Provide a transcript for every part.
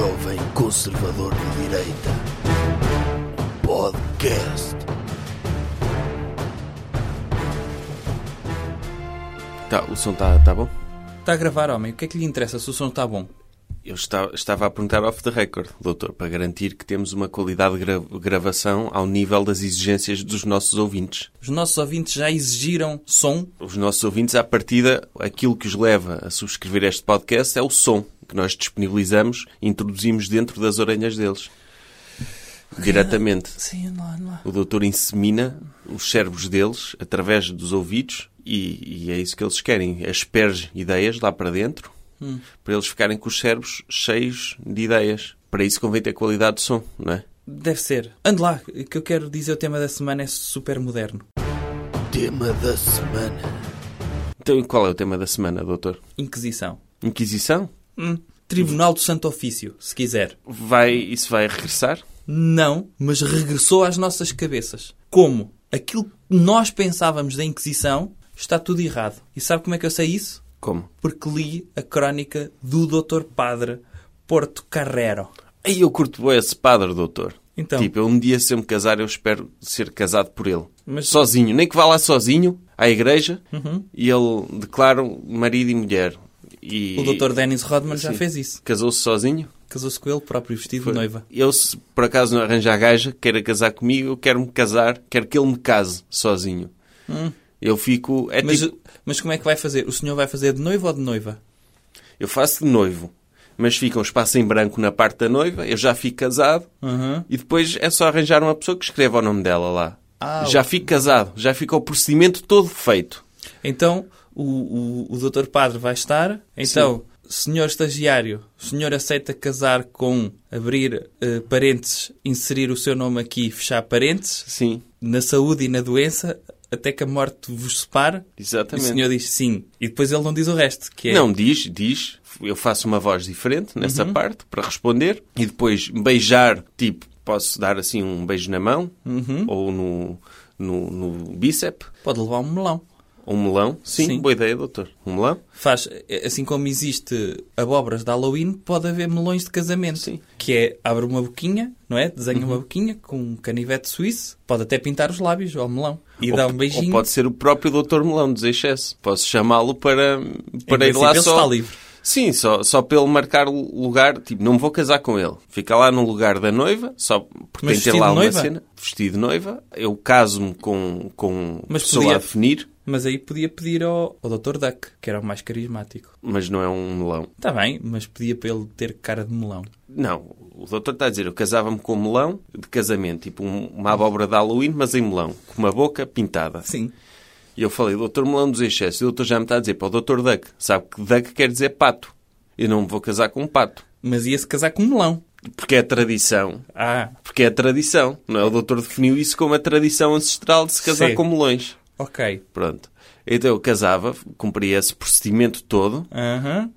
jovem conservador de direita. Podcast. Tá, o som está tá bom? Está a gravar, homem. O que é que lhe interessa se o som está bom? Eu estava, estava a perguntar off the record, doutor, para garantir que temos uma qualidade de gra- gravação ao nível das exigências dos nossos ouvintes. Os nossos ouvintes já exigiram som. Os nossos ouvintes, à partida, aquilo que os leva a subscrever este podcast é o som que nós disponibilizamos e introduzimos dentro das orelhas deles. Diretamente. Sim, lá, lá. O doutor insemina os cérebros deles através dos ouvidos e, e é isso que eles querem. Asperge ideias lá para dentro para eles ficarem com os cérebros cheios de ideias. Para isso convém ter qualidade de som, não é? Deve ser. Ande lá, que eu quero dizer o tema da semana é super moderno. Tema da semana. Então e qual é o tema da semana, doutor? Inquisição. Inquisição? Hum. Tribunal do Santo Ofício, se quiser. Vai, isso vai regressar? Não, mas regressou às nossas cabeças. Como? Aquilo que nós pensávamos da Inquisição está tudo errado. E sabe como é que eu sei isso? Como? Porque li a crónica do Dr. Padre Porto Carrero. Aí eu curto bem esse padre, doutor. Então. Tipo, eu um dia se eu me casar, eu espero ser casado por ele. Mas- Sozinho. Nem que vá lá sozinho, à igreja, Uhum. e ele declara marido e mulher. E O Dr. Dennis Rodman já Sim. fez isso. Casou-se sozinho? Casou-se com ele próprio, vestido Foi. de noiva. Eu, se por acaso não arranjar gaja, queira casar comigo, eu quero-me casar, quero que ele me case sozinho. Eu fico. É Mas, tipo, mas como é que vai fazer? O senhor vai fazer de noiva ou de noiva? eu faço de noivo, mas fica um espaço em branco na parte da noiva, eu já fico casado Uhum. e depois é só arranjar uma pessoa que escreva o nome dela lá. Ah, já fico casado, já fica o procedimento todo feito. Então, o, o, o doutor padre vai estar. Então, senhor estagiário, o senhor aceita casar com abrir eh, parênteses, inserir o seu nome aqui e fechar parênteses, Sim, na saúde e na doença, até que a morte vos separe? E o exatamente. senhor diz sim. E depois ele não diz o resto, que é... Não, diz, diz. Eu faço uma voz diferente nessa Uhum. parte para responder e depois beijar, tipo, posso dar assim um beijo na mão Uhum. ou no, no, no bíceps. Pode levar um melão. Um melão? Sim, Sim. boa ideia, doutor. Um melão? Faz, assim como existe abóboras de Halloween, pode haver melões de casamento. Sim. Uhum. Que é, abre uma boquinha, não é? Desenha uma boquinha com um canivete suíço. Pode até pintar os lábios ao melão. E ou, dá um ou beijinho. pode ser o próprio doutor melão dos excesso. Posso chamá-lo para, para Em ir lá só... está livre. Sim, só, só para ele marcar o lugar. Tipo, não me vou casar com ele. Fica lá no lugar da noiva, só porque Mas tem que ter lá uma noiva? cena. Vestido de noiva. Eu caso-me com, com Mas pessoa podia- a definir, Mas aí podia pedir ao, ao Dr. Duck, que era o mais carismático. mas não é um melão. Está bem, mas pedia para ele ter cara de melão. Não, o doutor está a dizer, eu casava-me com um melão de casamento, tipo um- uma abóbora de Halloween, mas em melão, com uma boca pintada. Sim. E eu falei, doutor melão dos excessos, e o doutor já me está a dizer para o doutor Duck, sabe que Duck quer dizer pato. Eu não me vou casar com um pato. Mas ia-se casar com um melão. Porque é tradição. Ah, Porque é tradição. Não é? O doutor definiu isso como a tradição ancestral de se casar Sim. com melões. Ok. Pronto. Então eu casava, cumpria esse procedimento todo, Aham.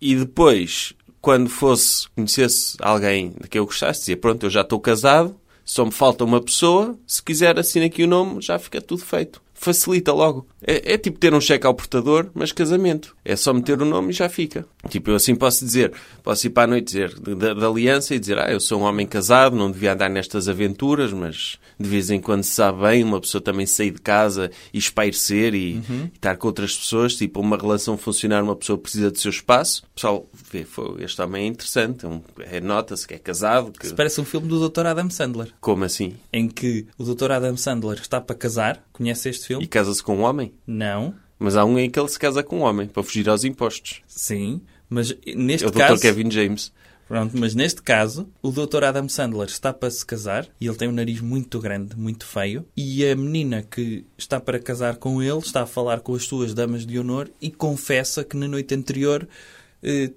e depois, quando fosse, conhecesse alguém de quem eu gostasse, dizia, pronto, eu já estou casado, só me falta uma pessoa, se quiser assina aqui o nome, já fica tudo feito. Facilita logo. É, é tipo ter um cheque ao portador, mas casamento. É só meter o nome e já fica. Tipo, eu assim posso dizer, posso ir para a noite dizer da, da aliança e dizer, ah, eu sou um homem casado, não devia andar nestas aventuras, mas de vez em quando se sabe bem uma pessoa também sair de casa e espairecer e, e estar com outras pessoas, tipo, uma relação funcionar, uma pessoa precisa do seu espaço. O pessoal vê, "Fô, este homem é interessante, é um- é, nota-se que é casado. Que... Isso parece um filme do Dr. Adam Sandler. Como assim? Em que o Dr. Adam Sandler está para casar. Conhece este filme? E casa-se com um homem? Não. Mas há um em que ele se casa com um homem, para fugir aos impostos. Sim. Mas neste É o Dr. caso... Kevin James. Pronto, mas neste caso, o Dr. Adam Sandler está para se casar e ele tem um nariz muito grande, muito feio. E a menina que está para casar com ele está a falar com as suas damas de honor e confessa que na noite anterior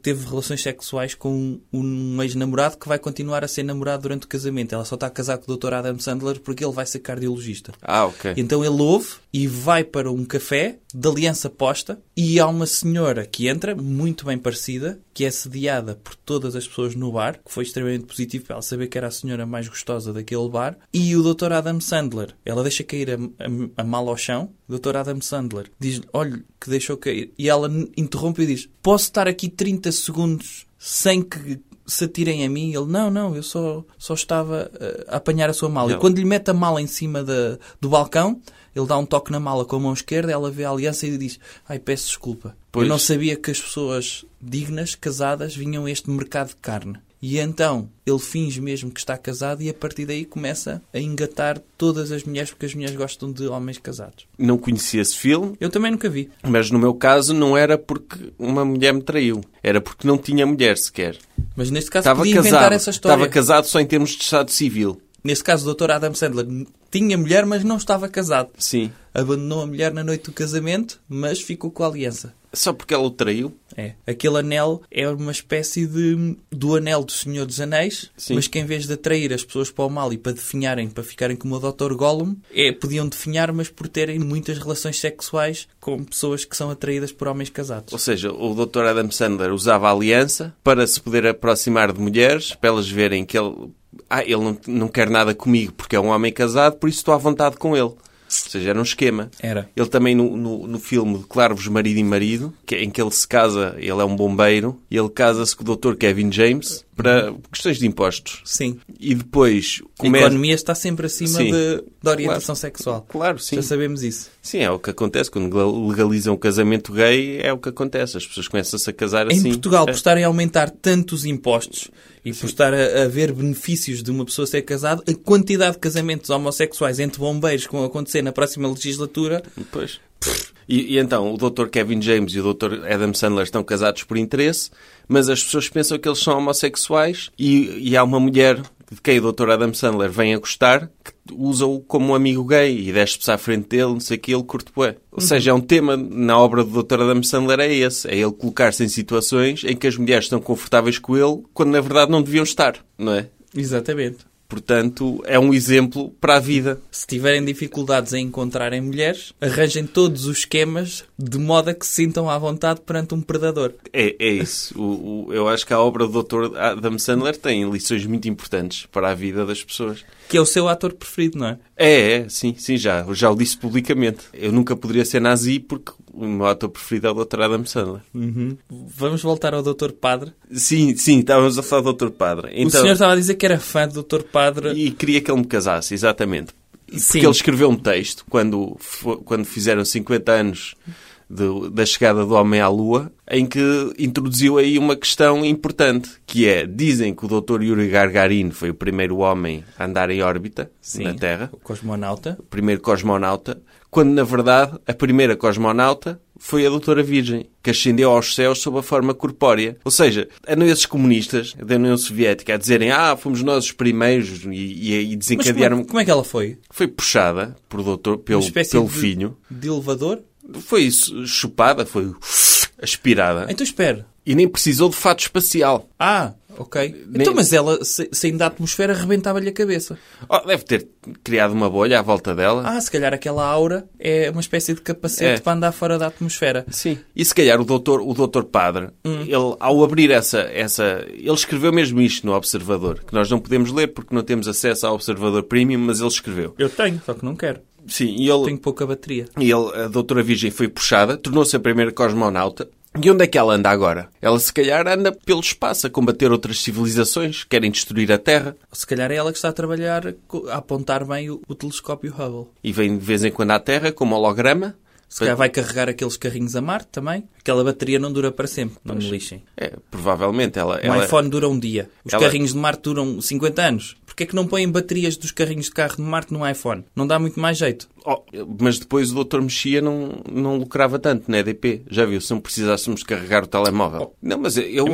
teve relações sexuais com um ex-namorado que vai continuar a ser namorado durante o casamento. Ela só está a casar com o Dr. Adam Sandler porque ele vai ser cardiologista. Ah, ok. Então ele ouve e vai para um café de aliança posta e há uma senhora que entra, muito bem parecida, que é sediada por todas as pessoas no bar, que foi extremamente positivo para ela saber que era a senhora mais gostosa daquele bar, e o Dr. Adam Sandler. Ela deixa cair a, a, a mala ao chão, o Dr. Adam Sandler diz olha, que deixou cair. E ela interrompe e diz, posso estar aqui 30 segundos sem que se atirem a mim. Ele, não, não, eu só, só estava eh, a apanhar a sua mala. Não. E quando lhe mete a mala em cima da- do balcão, ele dá um toque na mala com a mão esquerda, ela vê a aliança e diz, ai, peço desculpa. Pois. Eu não sabia que as pessoas dignas, casadas, vinham a este mercado de carne. E então ele finge mesmo que está casado e a partir daí começa a engatar todas as mulheres porque as mulheres gostam de homens casados. Não conhecia esse filme, Eu também nunca vi. mas no meu caso não era porque uma mulher me traiu. Era porque não tinha mulher sequer. Mas neste caso Estava podia inventar casado. essa história. Estava casado só em termos de estado civil. Neste caso, o Dr. Adam Sandler tinha mulher, mas não estava casado. Sim. Abandonou a mulher na noite do casamento, mas ficou com a aliança. Só porque ela o traiu. É. Aquele anel é uma espécie de do anel do Senhor dos Anéis, Sim. mas que em vez de atrair as pessoas para o mal e para definharem, para ficarem como o Dr. Gollum, é, podiam definhar, mas por terem muitas relações sexuais com pessoas que são atraídas por homens casados. Ou seja, o Dr. Adam Sandler usava a aliança para se poder aproximar de mulheres, para elas verem que ele... Ah, ele não, não quer nada comigo porque é um homem casado, por isso estou à vontade com ele. Ou seja, era um esquema. Era. Ele também no, no, no filme Declaro-vos Marido e Marido, que, em que ele se casa, ele é um bombeiro, e ele casa-se com o Dr. Kevin James para questões de impostos. Sim. E depois A começa... economia está sempre acima de, da orientação sexual. Claro, sim. Já sabemos isso. Sim, é o que acontece. Quando legalizam o casamento gay, é o que acontece. As pessoas começam-se a casar Em assim. Portugal, por É. estarem a aumentar tantos impostos e por estar a, a ver benefícios de uma pessoa ser casada, a quantidade de casamentos homossexuais entre bombeiros que vão acontecer na próxima legislatura, Pois. E, e então, o Dr. Kevin James e o Dr. Adam Sandler estão casados por interesse, mas as pessoas pensam que eles são homossexuais e, e há uma mulher de quem o Dr. Adam Sandler vem a gostar que usa-o como um amigo gay e desce-se à frente dele, não sei o que, ele curte bué. Ou seja, é um tema na obra do Dr. Adam Sandler é esse, é ele colocar-se em situações em que as mulheres estão confortáveis com ele quando na verdade não deviam estar, não é? exatamente. Portanto, é um exemplo para a vida. Se tiverem dificuldades em encontrarem mulheres, arranjem todos os esquemas de modo a que se sintam à vontade perante um predador. É, é isso. O, o- eu acho que a obra do Dr. Adam Sandler tem lições muito importantes para a vida das pessoas. Que é o seu ator preferido, não é? É, é, sim, sim, já. Já o disse publicamente. Eu nunca poderia ser nazi porque o meu ator preferido é o Dr. Adam Sandler. Vamos voltar ao Dr. Padre. Sim, sim, estávamos a falar do Dr. Padre. o Então, senhor estava a dizer que era fã do Dr. Padre. E queria que ele me casasse, exatamente. Porque Sim. ele escreveu um texto quando, quando fizeram 50 anos do- da chegada do homem à Lua, em que introduziu aí uma questão importante, que é, dizem que o Dr. Yuri Gagarin foi o primeiro homem a andar em órbita na Terra, O cosmonauta. o primeiro cosmonauta, quando na verdade a primeira cosmonauta foi a doutora Virgem, que ascendeu aos céus sob a forma corpórea. Ou seja, andam esses comunistas da União Soviética a dizerem ah, fomos nós os primeiros e, e, e Mas como desencadearam... é, como é que ela foi? Foi puxada por doutor, pelo, pelo de, filho. de elevador? Foi isso, chupada, foi aspirada. Então espera. E nem precisou de fato espacial. Ah, ok. Nem- Então, mas ela, saindo da atmosfera, arrebentava-lhe a cabeça. Oh, deve ter criado uma bolha à volta dela. Ah, se calhar aquela aura é uma espécie de capacete É. para andar fora da atmosfera. Sim. E se calhar o doutor, o doutor Padre, Hum. ele, ao abrir essa, essa... Ele escreveu mesmo isto no Observador, que nós não podemos ler porque não temos acesso ao Observador Premium, mas ele escreveu. Eu tenho, só que não quero. Sim, e ele, Tenho pouca bateria. e ele a doutora Virgem foi puxada, tornou-se a primeira cosmonauta. E onde é que ela anda agora? Ela se calhar anda pelo espaço a combater outras civilizações, querem destruir a Terra. Se calhar é ela que está a trabalhar, a apontar bem o, o telescópio Hubble. E vem de vez em quando à Terra como holograma. Se calhar vai carregar aqueles carrinhos a Marte também. Aquela bateria não dura para sempre, não me lixem. É, provavelmente ela... Um ela iPhone dura um dia. Os ela- carrinhos de Marte duram 50 anos. Porquê é que não põem baterias dos carrinhos de carro de Marte no iPhone? Não dá muito mais jeito. Oh, mas depois o doutor Mexia não, não lucrava tanto na EDP. Já viu? Se não precisássemos carregar o telemóvel. não, mas eu,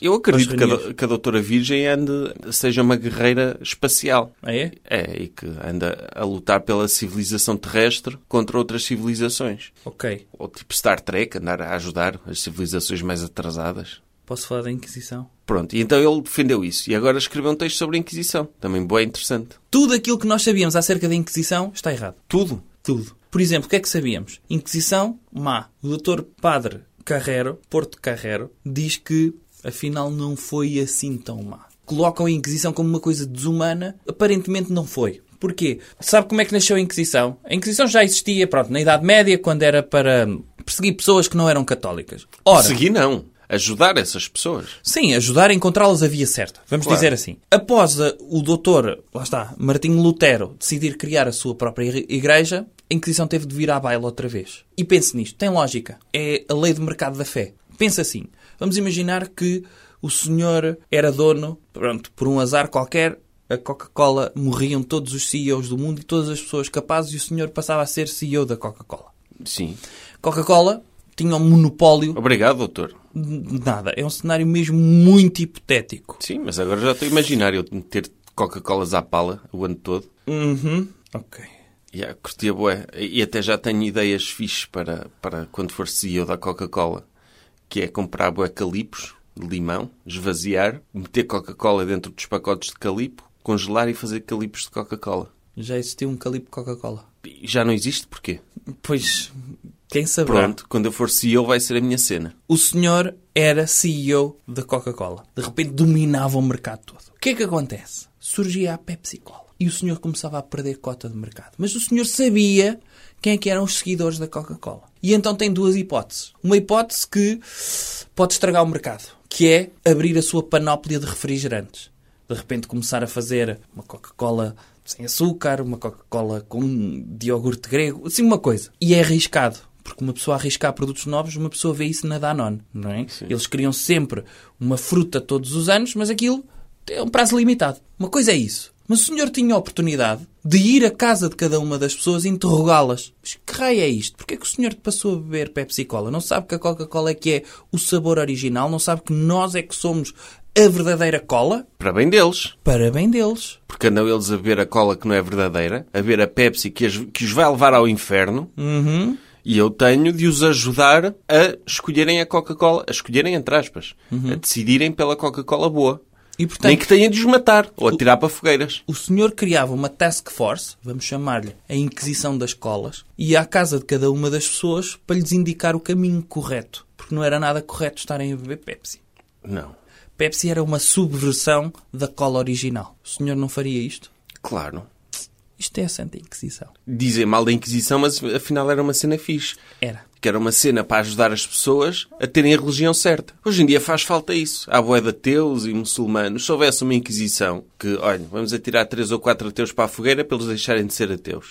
eu acredito que a, que a doutora Virgem ande, seja uma guerreira espacial. Ah, é? É, e que anda a lutar pela civilização terrestre contra outras civilizações. Ok. Ou tipo Star Trek, andar a ajudar as civilizações mais atrasadas. Posso falar da Inquisição? Pronto, e então ele defendeu isso. E agora escreveu um texto sobre a Inquisição. Também bem interessante. Tudo aquilo que nós sabíamos acerca da Inquisição está errado. Tudo. Tudo. Por exemplo, o que é que sabíamos? Inquisição, má. O Dr. Padre Carrero, Porto Carrero, diz que afinal não foi assim tão má. Colocam a Inquisição como uma coisa desumana, aparentemente não foi. Porquê? Sabe como é que nasceu a Inquisição? A Inquisição já existia, pronto, na Idade Média, quando era para perseguir pessoas que não eram católicas. Ora, Segui não. Ajudar essas pessoas. Sim, ajudar a encontrá-las a via certa. Vamos Claro. dizer assim. Após o doutor, lá está, Martinho Lutero, decidir criar a sua própria igre- igreja, a Inquisição teve de vir à baila outra vez. E pense nisto, tem lógica. É a lei de mercado da fé. Pensa assim. Vamos imaginar que o senhor era dono, pronto, por um azar qualquer, a Coca-Cola morriam todos os CEOs do mundo e todas as pessoas capazes e o senhor passava a ser CEO da Coca-Cola. Sim. Coca-Cola tinha um monopólio Obrigado, doutor. nada. É um cenário mesmo muito hipotético. Sim, mas agora já estou a imaginar eu ter Coca-Colas à pala o ano todo. Uhum. Ok. Yeah, curtia bué. E até já tenho ideias fixes para, para quando for CEO da Coca-Cola. Que é comprar bué calipos de limão, esvaziar, meter Coca-Cola dentro dos pacotes de calipo, congelar e fazer calipos de Coca-Cola. Já existiu um calipo Coca-Cola. Já não existe porquê? Pois, quem saberá? Pronto, quando eu for CEO vai ser a minha cena. O senhor era CEO da Coca-Cola. De repente dominava o mercado todo. O que é que acontece? Surgia a Pepsi-Cola. E o senhor começava a perder cota de mercado. Mas o senhor sabia quem é que eram os seguidores da Coca-Cola. E então tem duas hipóteses. Uma hipótese que pode estragar o mercado, que é abrir a sua panóplia de refrigerantes. De repente começar a fazer uma Coca-Cola sem açúcar, uma Coca-Cola com de iogurte grego, assim uma coisa. E é arriscado. Porque uma pessoa arriscar produtos novos, uma pessoa vê isso na Danone, não é? Eles criam sempre uma fruta todos os anos, mas aquilo é um prazo limitado. Uma coisa é isso. Mas o senhor tinha a oportunidade de ir à casa de cada uma das pessoas e interrogá-las. Mas que raio é isto? Porquê é que o senhor passou a beber Pepsi-Cola? Não sabe que a Coca-Cola é que é o sabor original? Não sabe que nós é que somos a verdadeira cola? Para bem deles. Parabéns deles. Porque andam eles a beber a cola que não é verdadeira, a beber a Pepsi que, as- que os vai levar ao inferno. Uhum. E eu tenho de os ajudar a escolherem a Coca-Cola, a escolherem entre aspas, a decidirem pela Coca-Cola boa. E portanto, Nem que tenha de os matar ou atirar para fogueiras. o senhor criava uma task force, vamos chamar-lhe a Inquisição das Colas, e à casa de cada uma das pessoas para lhes indicar o caminho correto. Porque não era nada correto estarem a beber Pepsi. Não. Pepsi era uma subversão da cola original. O senhor não faria isto? Claro. Isto é a Santa Inquisição. Dizem mal da Inquisição, mas afinal era uma cena fixe. Era. Que era uma cena para ajudar as pessoas a terem a religião certa. Hoje em dia faz falta isso. Há boé de ateus e muçulmanos. Se houvesse uma Inquisição que, olha, vamos atirar três ou quatro ateus para a fogueira para eles deixarem de ser ateus.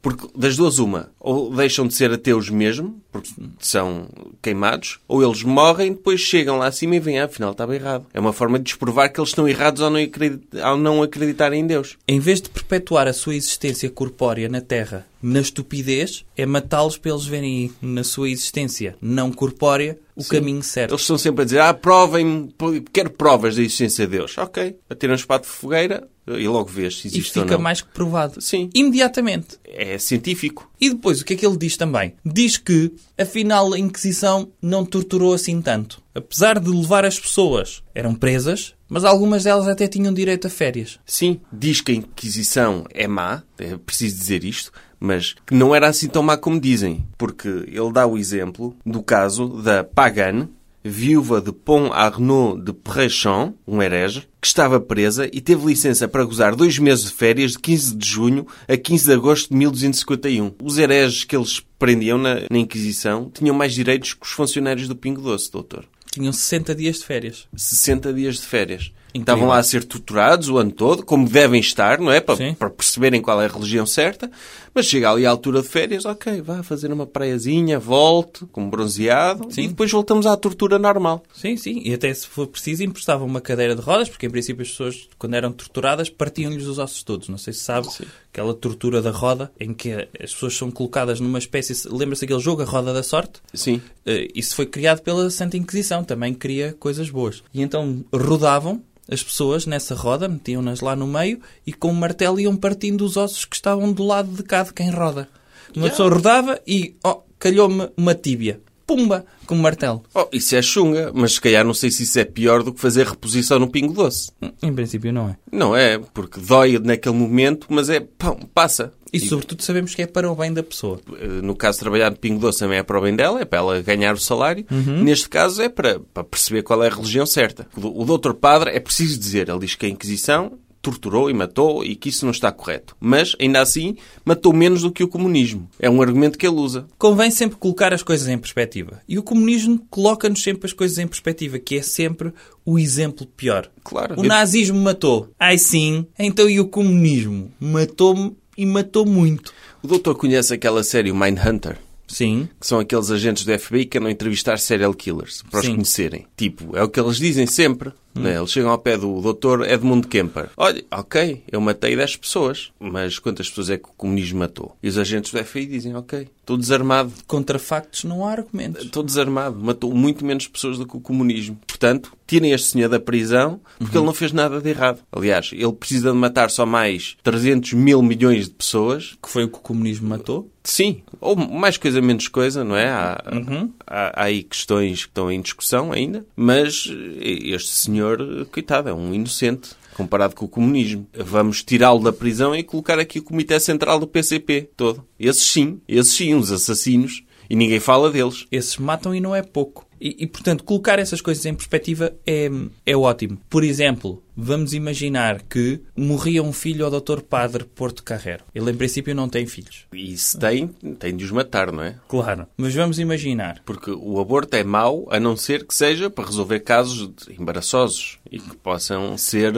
Porque das duas uma, ou deixam de ser ateus mesmo, porque são queimados, ou eles morrem, depois chegam lá acima e veem, ah, afinal estava errado. É uma forma de desprovar que eles estão errados ao não, acredit- ao não acreditarem em Deus. Em vez de perpetuar a sua existência corpórea na Terra na estupidez, é matá-los para eles verem na sua existência não corpórea o caminho certo. Eles estão sempre a dizer, ah, provem-me, quero provas da existência de Deus. Ok, atiram-nos para a fogueira e logo vês se existe fica mais que provado. Sim. Imediatamente. É científico. E depois, o que é que ele diz também? Diz que, afinal, a Inquisição não torturou assim tanto. Apesar de levar as pessoas, eram presas, mas algumas delas até tinham direito a férias. Sim, diz que a Inquisição é má, é preciso dizer isto, mas que não era assim tão má como dizem. Porque ele dá o exemplo do caso da Pagane, viúva de Pont Arnaud de Perrechamp, um herege, que estava presa e teve licença para gozar dois meses de férias de 15 de junho a 15 de agosto de 1251. Os hereges que eles prendiam na, na Inquisição tinham mais direitos que os funcionários do Pingo Doce, doutor. Tinham 60 dias de férias. 60 dias de férias. Estavam lá a ser torturados o ano todo, como devem estar, não é? Para, Sim. para perceberem qual é a religião certa. Mas chega ali à altura de férias, ok, vá fazer uma praiazinha, volte, com bronzeado, Sim. e depois voltamos à tortura normal. Sim, sim. E até se for preciso, emprestavam uma cadeira de rodas, porque em princípio as pessoas, quando eram torturadas, partiam-lhes os ossos todos. Não sei se sabe, aquela tortura da roda, em que as pessoas são colocadas numa espécie... Lembra-se aquele jogo, a roda da sorte? Sim. Eh, Isso foi criado pela Santa Inquisição, também cria coisas boas. E então rodavam as pessoas nessa roda, metiam-nas lá no meio e com o martelo iam partindo os ossos que estavam do lado de cá de quem roda. Uma Yeah. pessoa rodava e, oh, calhou-me uma tíbia. Pumba! Com o martelo. Oh, isso é chunga, mas se calhar não sei se isso é pior do que fazer reposição no Pingo Doce. Em princípio não é. Não é, porque dói naquele momento, mas é, pão, passa. E sobretudo sabemos que é para o bem da pessoa. Eh, no caso de trabalhar no Pingo Doce também é para o bem dela, é para ela ganhar o salário. Neste caso é para, para perceber qual é a religião certa. O, o doutor padre é preciso dizer, ele diz que a Inquisição torturou e matou e que isso não está correto. Mas, ainda assim, matou menos do que o comunismo. É um argumento que ele usa. Convém sempre colocar as coisas em perspectiva. E o comunismo coloca-nos sempre as coisas em perspectiva, que é sempre o exemplo pior. Claro. O nazismo matou. Ai sim. Então e o comunismo? Matou-me e matou muito. O doutor conhece aquela série, o Mindhunter? Sim. que são aqueles agentes do FBI que andam a entrevistar serial killers, para os Sim. conhecerem. Tipo, é o que eles dizem sempre. né? Eles chegam ao pé do Dr. Edmund Kemper. Olha, ok, eu matei 10 pessoas, mas quantas pessoas é que o comunismo matou? E os agentes do FBI dizem, ok, estou desarmado. Contra factos não há argumentos. Estou desarmado. Matou muito menos pessoas do que o comunismo. Portanto, tirem este senhor da prisão porque ele não fez nada de errado. Aliás, ele precisa de matar só mais 300 mil milhões de pessoas Que foi o que o comunismo matou. Sim, ou mais coisa menos coisa, não é? Há, Uhum. há, há aí questões que estão em discussão ainda, mas este senhor, coitado, é um inocente comparado com o comunismo. Vamos tirá-lo da prisão e colocar aqui o Comitê Central do PCP todo. Esses sim, esses sim, os assassinos, e ninguém fala deles. Esses matam e não é pouco. E, e, portanto, colocar essas coisas em perspectiva é, é ótimo. Por exemplo, vamos imaginar que morria um filho ao Dr. Padre Porto Carrero. Ele, em princípio, não tem filhos. E se tem, tem de os matar, não é? Claro. Mas vamos imaginar. Porque o aborto é mau, a não ser que seja para resolver casos embaraçosos e que possam ser,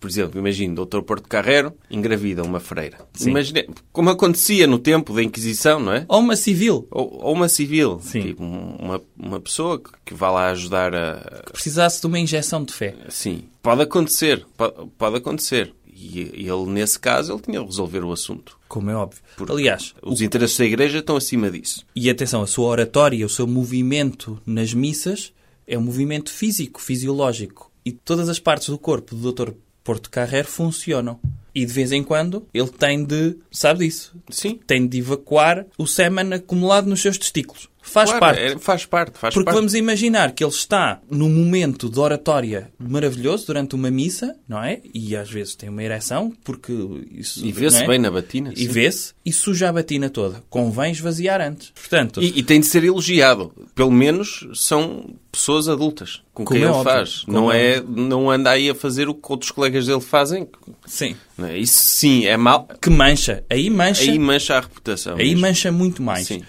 por exemplo, imagine, Dr. Porto Carrero engravida uma freira. Imagine, como acontecia no tempo da Inquisição, não é? Ou uma civil. Ou, ou uma civil, Sim. tipo uma, uma pessoa que, que vá lá ajudar a... Precisasse de uma injeção de fé. Sim, pode acontecer, pode, pode acontecer. E ele, nesse caso, ele tinha de resolver o assunto. Como é óbvio. Porque Aliás, Os interesses da Igreja estão acima disso. E atenção, a sua oratória, o seu movimento nas missas é um movimento físico, fisiológico. E todas as partes do corpo do Dr. Porto Carrero funcionam. E de vez em quando ele tem de, sabe disso, Sim. tem de evacuar o sêmen acumulado nos seus testículos. Faz Claro, parte. é- faz parte, faz Porque parte. vamos imaginar que ele está num momento de oratória maravilhoso durante uma missa, não é? E às vezes tem uma ereção, porque isso. E vê-se é? bem na batina. E vê-se e suja a batina toda. Convém esvaziar antes. Portanto, E, e tem de ser elogiado. Pelo menos são pessoas adultas com Como quem é ele óbvio. faz. Não, é é, não anda aí a fazer o que outros colegas dele fazem. sim. É? Isso sim é mau. Que mancha. Aí mancha. Aí mancha a reputação. Aí mesmo. mancha muito mais. Sim.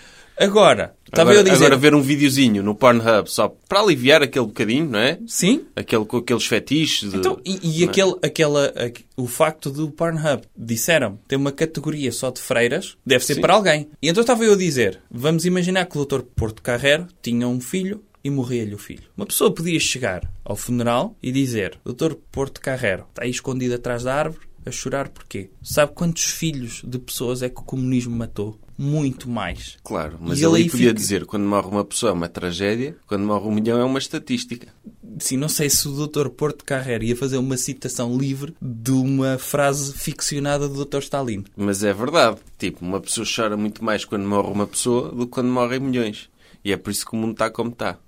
Agora, estava Agora, eu a dizer... agora ver um videozinho no Pornhub só para aliviar aquele bocadinho, não é? Sim? Aquele, com aqueles fetiches. De... Então, e, e aquele, aquela, aqu- o facto do Pornhub, disseram, tem uma categoria só de freiras, deve ser Sim. para alguém. E então estava eu a dizer, vamos imaginar que o Dr. Porto Carrero tinha um filho e morria-lhe o filho. Uma pessoa podia chegar ao funeral e dizer, Dr. Porto Carrero, está aí escondido atrás da árvore, a chorar porquê? Sabe quantos filhos de pessoas é que o comunismo matou? Muito mais. Claro, mas E ele, aí podia fica- dizer quando morre uma pessoa é uma tragédia, quando morre um milhão é uma estatística. Sim, não sei se o Dr. Porto Carrero ia fazer uma citação livre de uma frase ficcionada do Dr. Stalin. Mas é verdade. Tipo, uma pessoa chora muito mais quando morre uma pessoa do que quando morrem milhões. E é por isso que o mundo está como está.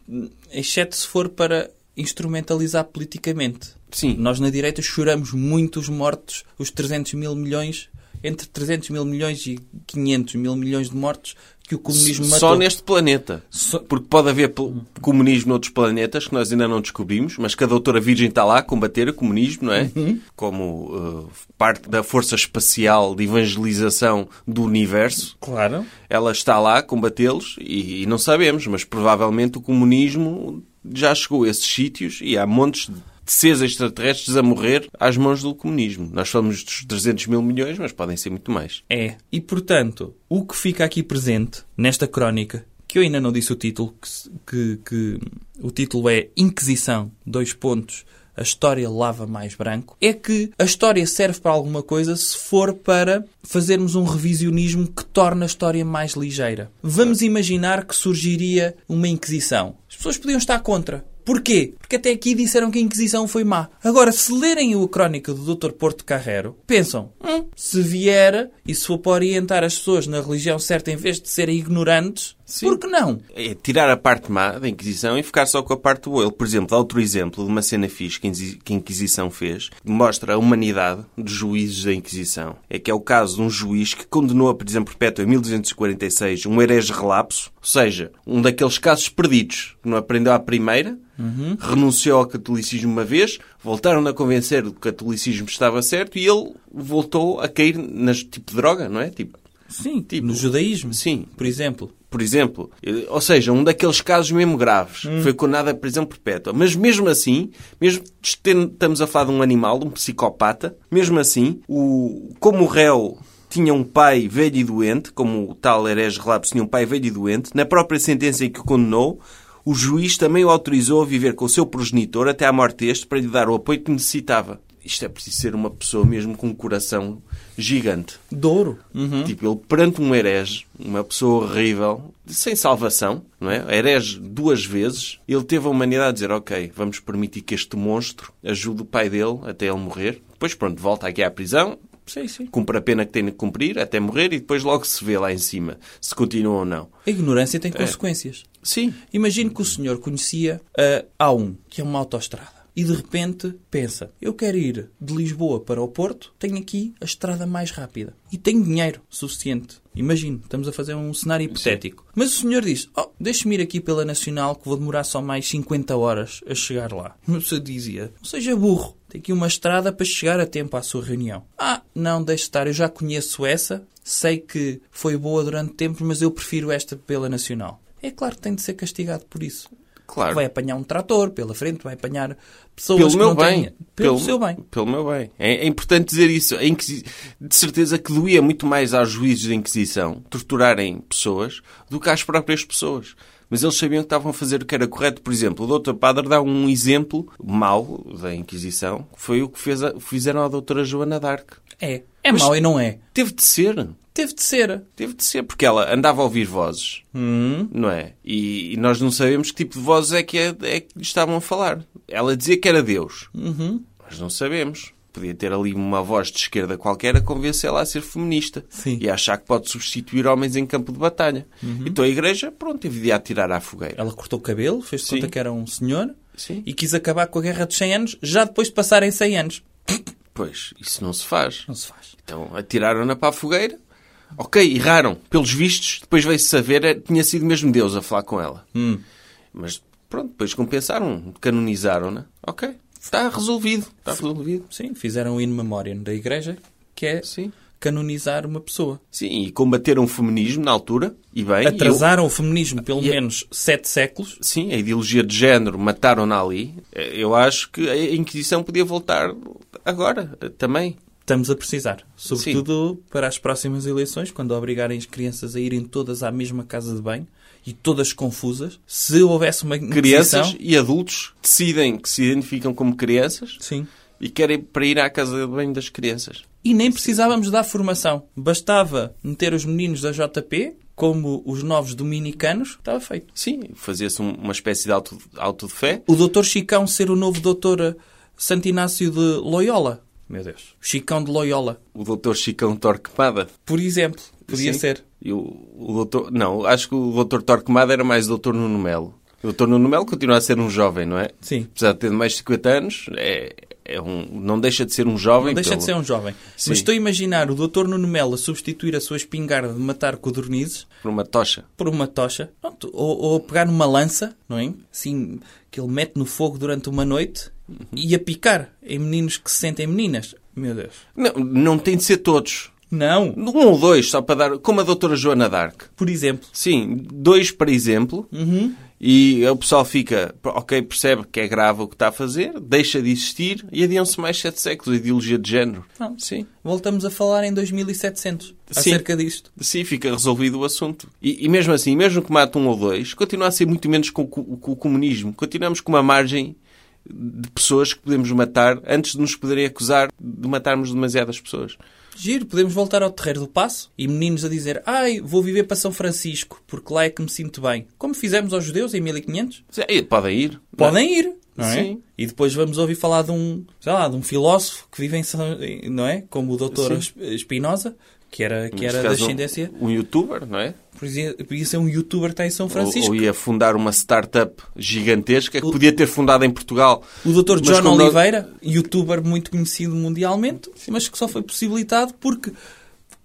Exceto se for para instrumentalizar politicamente. Sim. Nós na direita choramos muito os mortos, os 300 mil milhões, entre 300 mil milhões e 500 mil milhões de mortos que o comunismo matou. Só neste planeta. Só- Porque pode haver comunismo noutros planetas que nós ainda não descobrimos, mas que a doutora Virgem está lá a combater o comunismo, não é? Uhum. Como uh, parte da força espacial de evangelização do universo. Claro. Ela está lá a combatê-los e, e não sabemos, mas provavelmente o comunismo já chegou a esses sítios e há montes de seres extraterrestres a morrer às mãos do comunismo. Nós falamos dos 300 mil milhões, mas podem ser muito mais. É. E portanto, o que fica aqui presente nesta crónica, que eu ainda não disse o título, que, que, que o título é Inquisição, dois pontos, a história lava mais branco, é que a história serve para alguma coisa se for para fazermos um revisionismo que torna a história mais ligeira. Vamos imaginar que surgiria uma Inquisição. As pessoas podiam estar contra. Porquê? Porque até aqui disseram que a Inquisição foi má. Agora, se lerem a crónica do Dr. Porto Carrero, pensam, hum, se vier e se for para orientar as pessoas na religião certa em vez de serem ignorantes, Sim. Por que não? É tirar a parte má da Inquisição e ficar só com a parte boa. Ele, por exemplo, dá outro exemplo de uma cena fixe que a Inquisi- que a Inquisição fez, que mostra a humanidade dos juízes da Inquisição. É que é o caso de um juiz que condenou a prisão perpétua em 1246 um herege relapso, ou seja, um daqueles casos perdidos, que não aprendeu à primeira, renunciou ao catolicismo uma vez, voltaram a convencer que o catolicismo estava certo e ele voltou a cair nas tipo de droga, não é? Tipo, Sim, Tipo, no judaísmo, sim. por exemplo. por exemplo. Ou seja, um daqueles casos mesmo graves. Foi condenado à prisão perpétua. Mas mesmo assim, mesmo estamos a falar de um animal, de um psicopata, mesmo assim, o, como o réu tinha um pai velho e doente, como o tal herege relapso tinha um pai velho e doente, na própria sentença em que o condenou, o juiz também o autorizou a viver com o seu progenitor até à morte deste para lhe dar o apoio que necessitava. Isto é preciso ser uma pessoa mesmo com um coração gigante. Douro. Uhum. Tipo, ele perante um herege, uma pessoa horrível, sem salvação, não é? Herege duas vezes, ele teve a humanidade a dizer, ok, vamos permitir que este monstro ajude o pai dele até ele morrer. Depois, pronto, volta aqui à prisão, Sim, sim. cumpre a pena que tem de cumprir até morrer e depois logo se vê lá em cima se continua ou não. A ignorância tem consequências. Sim. Imagino que o senhor conhecia a A1, que é uma autoestrada. E de repente pensa, eu quero ir de Lisboa para o Porto, tenho aqui a estrada mais rápida. E tenho dinheiro suficiente. Imagino, estamos a fazer um cenário hipotético. Mas o senhor diz, oh, deixe-me ir aqui pela Nacional que vou demorar só mais 50 horas a chegar lá. O senhor dizia, não seja burro, tem aqui uma estrada para chegar a tempo à sua reunião. Ah, não, deixe estar, eu já conheço essa, sei que foi boa durante tempos, mas eu prefiro esta pela Nacional. É claro que tem de ser castigado por isso. Claro. Vai apanhar um trator pela frente, vai apanhar pessoas Pelo que meu não bem. têm... Pelo, seu bem. Pelo meu bem. É, é importante dizer isso. Inquisi- De certeza que doía muito mais aos juízes da Inquisição torturarem pessoas do que às próprias pessoas. Mas eles sabiam que estavam a fazer o que era correto. Por exemplo, o Dr. Padre dá um exemplo mau da Inquisição, que foi o que fez a- fizeram à Doutora Joana d'Arc. É. É mau e não é. Teve de ser. Teve de ser. Teve de ser, porque ela andava a ouvir vozes, Hum. não é? E, e nós não sabemos que tipo de vozes é que, é, é que lhe estavam a falar. Ela dizia que era Deus. Uhum. Nós não sabemos. Podia ter ali uma voz de esquerda qualquer a convencê-la a ser feminista. Sim. E a achar que pode substituir homens em campo de batalha. Então a igreja, pronto, teve de a tirar à fogueira. Ela cortou o cabelo, fez de conta que era um senhor Sim. e quis acabar com a Guerra dos 100 Anos já depois de passarem 100 anos. Pois, isso não se faz. Não se faz. Então atiraram-na para a fogueira. Ok, erraram. Pelos vistos, depois veio-se saber, eh, tinha sido mesmo Deus a falar com ela. Hum. Mas pronto, depois compensaram, canonizaram-na. Ok, está resolvido. Está resolvido. Sim, fizeram o in memoriam da igreja, que é Sim. canonizar uma pessoa. Sim, e combateram o feminismo na altura. E bem, e eu- Atrasaram o feminismo pelo E- menos sete séculos. Sim, a ideologia de género mataram-na ali. Eu acho que a Inquisição podia voltar agora eh, também. Estamos a precisar. Sobretudo para as próximas eleições, quando obrigarem as crianças a irem todas à mesma casa de banho e todas confusas. Se houvesse uma Crianças e adultos decidem que se identificam como crianças Sim. e querem para ir à casa de banho das crianças. E nem precisávamos dar formação. Bastava meter os meninos da JP, como os novos dominicanos, estava feito. Sim, fazia-se um- uma espécie de auto, auto de fé. O doutor Chicão ser o novo doutor Santo Inácio de Loyola. Meu Deus. Chicão de Loyola. O doutor Chicão Torquemada. Por exemplo. Podia Sim. ser. E o, o doutor... Não, acho que o doutor Torquemada era mais o doutor Nuno Melo. O doutor Nuno Melo continua a ser um jovem, não é? Sim. Apesar de ter mais de 50 anos, é, é um, não deixa de ser um jovem. Não deixa pelo- de ser um jovem. Sim. Mas estou a imaginar o doutor Nuno Melo a substituir a sua espingarda de matar codornizes Por uma tocha. por uma tocha. Pronto. Ou, ou pegar numa lança, não é? Assim, que ele mete no fogo durante uma noite e a picar em meninos que se sentem meninas. Meu Deus. Não, não tem de ser todos. Não. Um ou dois, só para dar... Como a doutora Joana d'Arc. Por exemplo. Sim, dois para exemplo. Uhum. E o pessoal fica, ok, percebe que é grave o que está a fazer, deixa de existir e adiam-se mais sete séculos a ideologia de género. Não. Sim. Voltamos a falar em 2700 Sim. acerca disto. Sim, fica resolvido o assunto. E, e mesmo assim, mesmo que mate um ou dois, continua a ser muito menos com, o co- com o comunismo. Continuamos com uma margem de pessoas que podemos matar antes de nos poderem acusar de matarmos demasiadas pessoas. Giro, podemos voltar ao terreiro do passo e meninos a dizer ai, vou viver para São Francisco, porque lá é que me sinto bem. Como fizemos aos judeus em 1500? Sim, Podem ir. Podem ir, não é? Sim. E depois vamos ouvir falar de um, sei lá, de um filósofo que vive em São, não é? Como o doutor Sim. Espinosa, que era, que Neste era da caso, um- ascendência. Um, youtuber, não é? Podia, ser um youtuber que está em São Ou, Francisco. ou ia fundar uma startup gigantesca que podia ter fundado em Portugal. O Dr. John Oliveira, youtuber muito conhecido mundialmente, mas que só foi possibilitado porque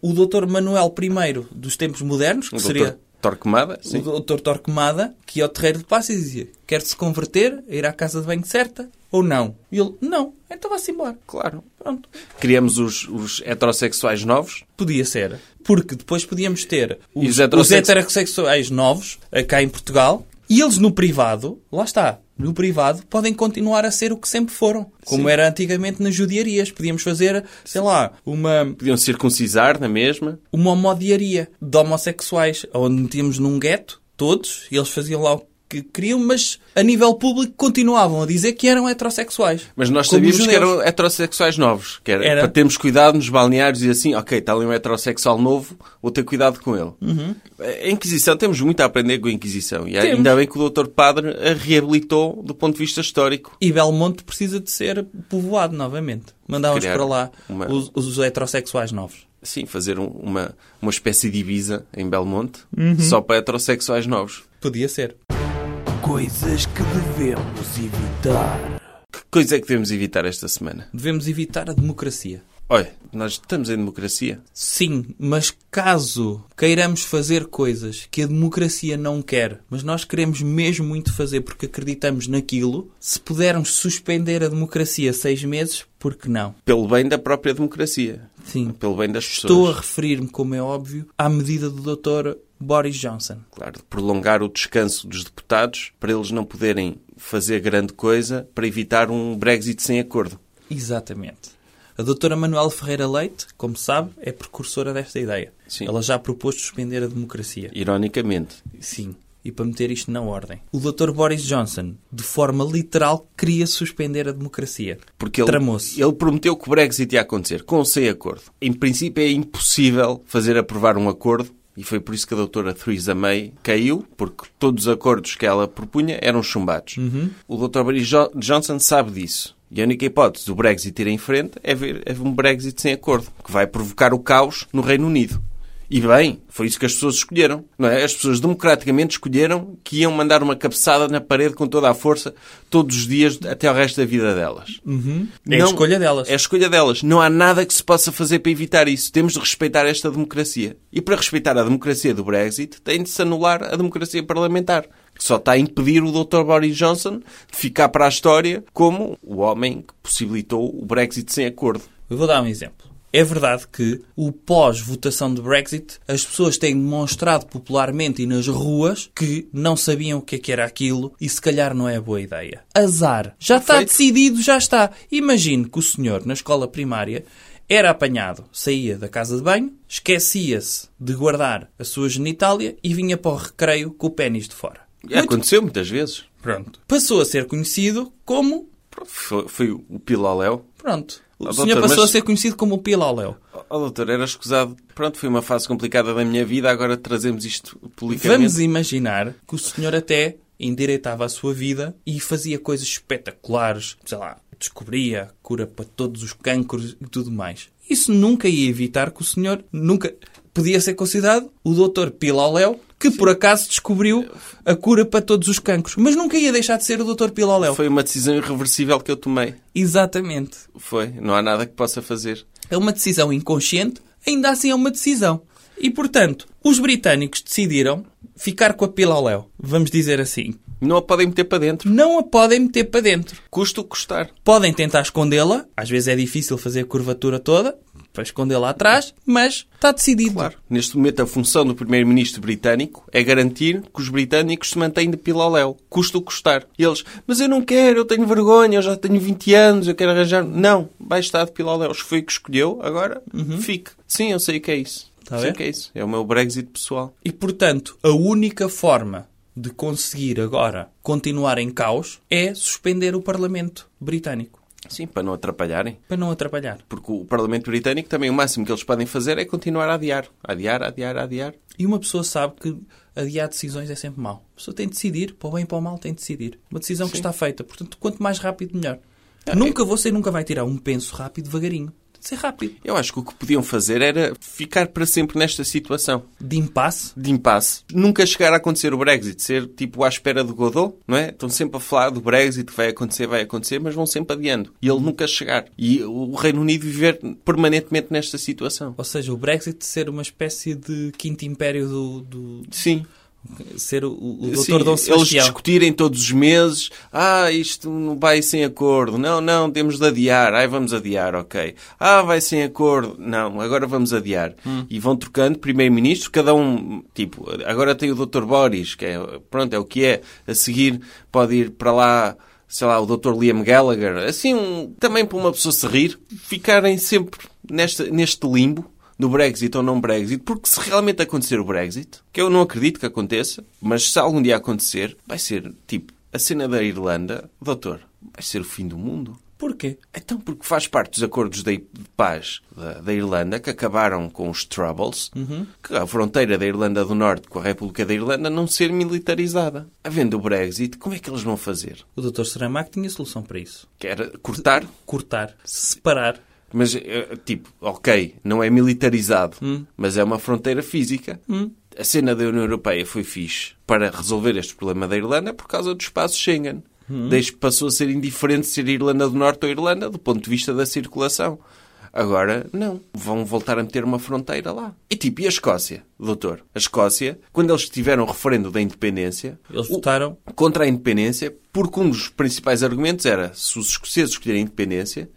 o Dr. Manuel I dos tempos modernos, que O seria Dr. Torquemada, sim. o Dr. Torquemada, que ia ao terreiro de passe e dizia quer se converter, ir à casa de banho certa ou não? E ele, não, então vá-se embora. Claro. Pronto. Criamos os, os heterossexuais novos. Podia ser. Porque depois podíamos ter os, os heterossex- os heterossexuais novos, eh, cá em Portugal, e eles no privado, lá está, no privado, podem continuar a ser o que sempre foram. Como Sim. era antigamente nas judiarias. Podíamos fazer, sei lá, uma, Podiam circuncisar na mesma. uma homodiaria de homossexuais, onde metíamos num gueto, todos, e eles faziam lá o que queriam, mas a nível público continuavam a dizer que eram heterossexuais. Mas nós sabíamos que eram heterossexuais novos. Que era, Era. para termos cuidado nos balneários e assim, ok, está ali um heterossexual novo, vou ter cuidado com ele. A Inquisição, temos muito a aprender com a Inquisição. E Uhum. Temos. ainda bem que o Dr. Padre a reabilitou do ponto de vista histórico. E Belmonte precisa de ser povoado novamente. Mandávamos para lá uma- os, os heterossexuais novos. Sim, fazer um- uma, uma espécie de Ibiza em Belmonte, Uhum. só para heterossexuais novos. Podia ser. Coisas que devemos evitar. Que coisa é que devemos evitar esta semana? Devemos evitar a democracia. Olha, nós estamos em democracia. Sim, mas caso queiramos fazer coisas que a democracia não quer, mas nós queremos mesmo muito fazer porque acreditamos naquilo, se pudermos suspender a democracia seis meses, por que não? Pelo bem da própria democracia. Sim. Pelo bem das Estou a pessoas. referir-me, como é óbvio, à medida do Dr. Boris Johnson. Claro, de prolongar o descanso dos deputados para eles não poderem fazer grande coisa para evitar um Brexit sem acordo. Exatamente. A doutora Manuela Ferreira Leite, como sabe, é precursora desta ideia. Sim. Ela já propôs suspender a democracia. Ironicamente. Sim. E para meter isto na ordem. O Dr. Boris Johnson, de forma literal, queria suspender a democracia. Porque ele, ele prometeu que o Brexit ia acontecer, com ou sem acordo. Em princípio é impossível fazer aprovar um acordo e foi por isso que a doutora Theresa May caiu, porque todos os acordos que ela propunha eram chumbados. O Dr. Boris Jo- Johnson sabe disso. E a única hipótese do Brexit ir em frente é ver, é um Brexit sem acordo, que vai provocar o caos no Reino Unido. E bem, foi isso que as pessoas escolheram. Não é? As pessoas democraticamente escolheram que iam mandar uma cabeçada na parede com toda a força todos os dias até ao resto da vida delas. É a escolha delas. É a escolha delas. Não há nada que se possa fazer para evitar isso. Temos de respeitar esta democracia. E para respeitar a democracia do Brexit, tem de se anular a democracia parlamentar. Que só está a impedir o Dr. Boris Johnson de ficar para a história como o homem que possibilitou o Brexit sem acordo. Eu vou dar um exemplo. É verdade que o pós-votação de Brexit, as pessoas têm demonstrado popularmente e nas ruas que não sabiam o que, é que era aquilo e se calhar não é boa ideia. Azar. Já está Perfeito. decidido, já está. Imagine que o senhor, na escola primária, era apanhado, saía da casa de banho, esquecia-se de guardar a sua genitália e vinha para o recreio com o pênis de fora. E aconteceu muitas vezes. Pronto. Passou a ser conhecido como... Foi, foi o Piloléu. Pronto. O Oh, senhor doutor, passou mas- a ser conhecido como o Pilaléu. Oh, doutor, era escusado. Pronto, foi uma fase complicada da minha vida, agora trazemos isto publicamente. Vamos imaginar que o senhor até endireitava a sua vida e fazia coisas espetaculares, sei lá, descobria cura para todos os cancros e tudo mais. Isso nunca ia evitar que o senhor nunca podia ser considerado o doutor Pilaléu que por acaso descobriu a cura para todos os cancros, mas nunca ia deixar de ser o doutor Pilaléu. Foi uma decisão irreversível que eu tomei. Exatamente. Foi. Não há nada que possa fazer. É uma decisão inconsciente, ainda assim é uma decisão. E, portanto, os britânicos decidiram ficar com a Pilaléu, vamos dizer assim. Não a podem meter para dentro. Não a podem meter para dentro. Custa o custar. Podem tentar escondê-la, às vezes é difícil fazer a curvatura toda, para escondê-la atrás, mas está decidido. Claro. Neste momento, a função do primeiro-ministro britânico é garantir que os britânicos se mantêm de pilaléu. Custa o custar. E eles, mas eu não quero, eu tenho vergonha, eu já tenho 20 anos, eu quero arranjar... Não, vai estar de pilaléu. Foi o que escolheu, agora fique. Sim, eu sei o que é isso. Uhum. Tá sei o que é isso. É o meu Brexit pessoal. E, portanto, a única forma de conseguir agora continuar em caos é suspender o Parlamento britânico, Sim, para não atrapalharem. para não atrapalhar. Porque o Parlamento Britânico também o máximo que eles podem fazer é continuar a adiar. Adiar, adiar, adiar. E uma pessoa sabe que adiar decisões é sempre mau. A pessoa tem de decidir, para o bem e para o mal tem de decidir. Uma decisão que Sim. está feita. Portanto, quanto mais rápido, melhor. Ah, nunca você nunca vai tirar um penso rápido devagarinho. Ser rápido. Eu acho que o que podiam fazer era ficar para sempre nesta situação De impasse. de impasse. Nunca chegar a acontecer o Brexit, ser tipo à espera do Godot, não é? Estão sempre a falar do Brexit, vai acontecer, vai acontecer, mas vão sempre adiando. E ele nunca chegar. E o Reino Unido viver permanentemente nesta situação. Ou seja, o Brexit ser uma espécie de quinto império do... do- Sim. Ser o, o Sim, doutor Dom eles Sebastião. discutirem todos os meses, ah, isto não vai sem acordo, não, não, temos de adiar, ai, vamos adiar, ok. Ah, vai sem acordo, não, agora vamos adiar. Hum. E vão trocando primeiro-ministro, cada um, tipo, agora tem o Dr. Boris, que é, pronto, é o que é, a seguir pode ir para lá, sei lá, o Dr. Liam Gallagher, assim, um- também para uma pessoa se rir, ficarem sempre nesta, neste limbo, no Brexit ou não Brexit, porque se realmente acontecer o Brexit, que eu não acredito que aconteça, mas se algum dia acontecer, vai ser tipo a cena da Irlanda, doutor, vai ser o fim do mundo. Porquê? Então, porque faz parte dos acordos de paz da, da Irlanda que acabaram com os Troubles, que a fronteira da Irlanda do Norte com a República da Irlanda não ser militarizada. Havendo o Brexit, como é que eles vão fazer? O doutor Saramago tinha solução para isso. Que era cortar Cortar, separar. Mas, eh, tipo, ok, não é militarizado, Hum. mas é uma fronteira física. A cena da União Europeia foi fixe para resolver este problema da Irlanda por causa do espaço Schengen. Hum. Desde que passou a ser indiferente ser Irlanda do Norte ou Irlanda do ponto de vista da circulação. Agora, não. Vão voltar a meter uma fronteira lá. E tipo, e a Escócia, doutor? A Escócia, quando eles tiveram o referendo da independência, Eles o- votaram. contra a independência, porque um dos principais argumentos era se os escoceses escolherem a independência,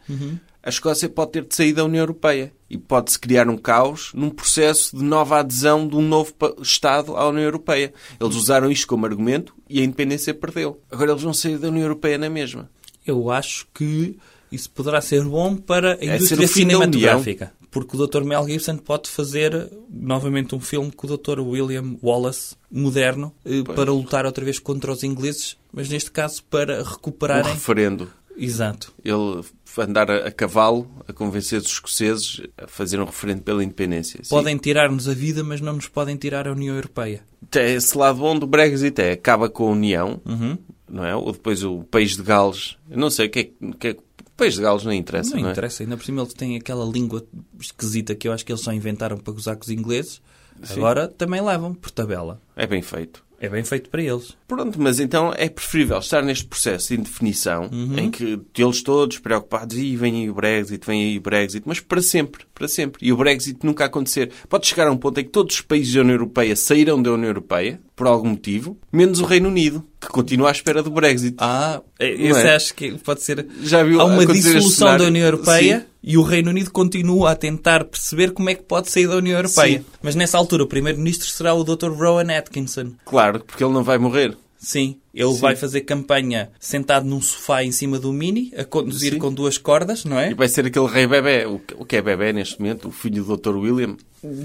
a Escócia pode ter de sair da União Europeia e pode-se criar um caos num processo de nova adesão de um novo Estado à União Europeia. Eles usaram isto como argumento e a independência perdeu. Agora eles vão sair da União Europeia na mesma. Eu acho que isso poderá ser bom para a É indústria da cinematográfica. Porque o Dr. Mel Gibson pode fazer novamente um filme com o Dr. William Wallace, moderno, eh, para lutar outra vez contra os ingleses, mas neste caso para Um recuperarem. referendo. Exato. Ele andar a, a cavalo a convencer os escoceses a fazer um referendo pela independência. Sim. Podem tirar-nos a vida, mas não nos podem tirar a União Europeia. Tem esse lado bom do Brexit é acaba com a União, Uhum. não é? Ou depois o país de Gales. Eu não sei o que é que. é o país de Gales não interessa, Não não, é? interessa, ainda por cima eles têm aquela língua esquisita que eu acho que eles só inventaram para gozar com os ingleses. Agora também levam por tabela. É bem feito. É bem feito para eles. Pronto, mas então é preferível estar neste processo de indefinição em que eles todos preocupados, e vem aí o Brexit, vem aí o Brexit, mas para sempre, para sempre. E o Brexit nunca acontecer. Pode chegar a um ponto em que todos os países da União Europeia saíram da União Europeia, por algum motivo, menos o Reino Unido, que continua à espera do Brexit. Ah, Não esse é? acho que pode ser. Já viu Há uma dissolução da União Europeia Sim. e o Reino Unido continua a tentar perceber como é que pode sair da União Europeia. Sim. Mas nessa altura o Primeiro-Ministro será o Dr. Rowan Atkinson. Claro, porque ele não vai morrer. Sim, ele vai fazer campanha sentado num sofá em cima do Mini, a conduzir Sim. com duas cordas, não é? E vai ser aquele rei bebê. O que- o que é bebê neste momento? O filho do Dr. William.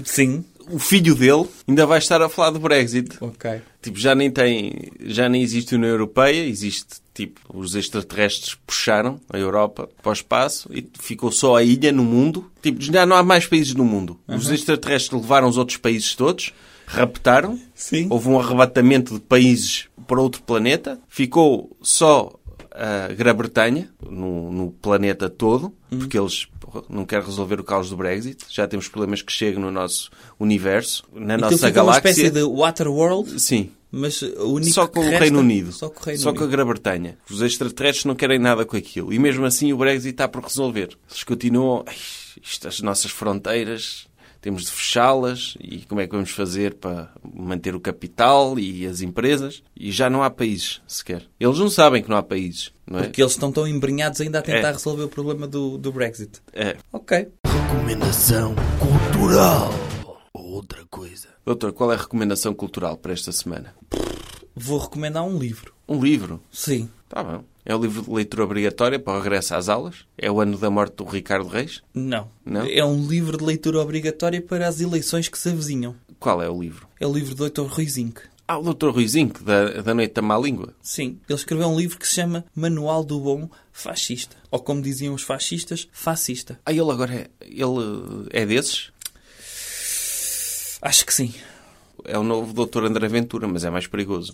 Sim. O filho dele ainda vai estar a falar do Brexit. Ok. Tipo, já nem tem, já nem existe União Europeia, existe, tipo, os extraterrestres puxaram a Europa para o espaço e ficou só a ilha no mundo. Tipo, já não há mais países no mundo. Os extraterrestres levaram os outros países todos, raptaram, Sim. houve um arrebatamento de países para outro planeta, ficou só a Grã-Bretanha no, no planeta todo, porque eles não querem resolver o caos do Brexit. Já temos problemas que chegam no nosso universo, na Aquilo nossa fica uma galáxia. espécie de Waterworld, Sim, mas o único só com o resta- Reino Unido. Só com Reino Só com a. Grã-Bretanha. Os extraterrestres não querem nada com aquilo. E mesmo assim o Brexit está por resolver. Eles continuam. "Ai, Isto, as nossas fronteiras. Temos de fechá-las. E como é que vamos fazer para manter o capital e as empresas? E já não há países sequer. Eles não sabem que não há países. Não é? Porque eles estão tão embrenhados ainda a tentar É. resolver o problema do, do Brexit. É. Ok. Recomendação cultural. Ou outra coisa. Doutor, qual é a recomendação cultural para esta semana? Vou recomendar um livro. Um livro. Sim. Está bem. É o livro de leitura obrigatória para o regresso às aulas? É o ano da morte do Ricardo Reis? Não. Não? É um livro de leitura obrigatória para as eleições que se avizinham. Qual é o livro? É o livro do Dr. Rui Zinck. Ah, o Dr. Ruizinho, da, da Noite da Má Língua. Sim. Ele escreveu um livro que se chama Manual do Bom Fascista. Ou como diziam os fascistas, fascista. Ah, ele agora é, ele é desses? Acho que sim. É o novo Dr. André Ventura, mas é mais perigoso.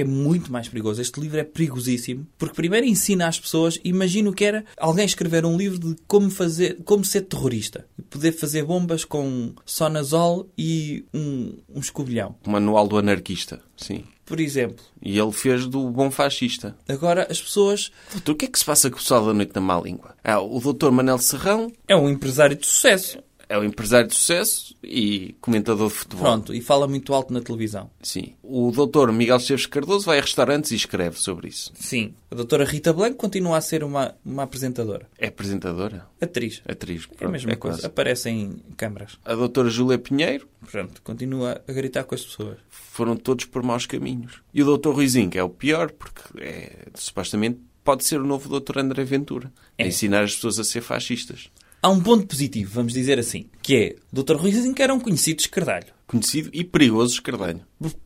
É muito mais perigoso. Este livro é perigosíssimo, porque primeiro ensina às pessoas, imagino que era alguém escrever um livro de como fazer, como ser terrorista. E poder fazer bombas com sonazol e um, um escobilhão. O manual do anarquista, sim. Por exemplo. E ele fez do bom fascista. Agora as pessoas... Doutor, o que é que se passa com o pessoal da noite da má língua? Ah, o doutor Manel Serrão É um empresário de sucesso. É um empresário de sucesso e comentador de futebol. Pronto, e fala muito alto na televisão. Sim. O doutor Miguel Esteves Cardoso vai a restaurantes e escreve sobre isso. Sim. A doutora Rita Blanco continua a ser uma, uma apresentadora. É apresentadora? Atriz. Atriz. É a pronto, mesma é coisa. quase. Aparece em câmaras. A doutora Júlia Pinheiro Pronto, continua a gritar com as pessoas. foram todos por maus caminhos. E o doutor Ruizinho, que é o pior, porque é, supostamente pode ser o novo doutor André Ventura. A É. ensinar as pessoas a ser fascistas. Há um ponto positivo, vamos dizer assim, que é o Dr. Ruizinho que era um conhecido escardalho. Conhecido e perigoso escardanho.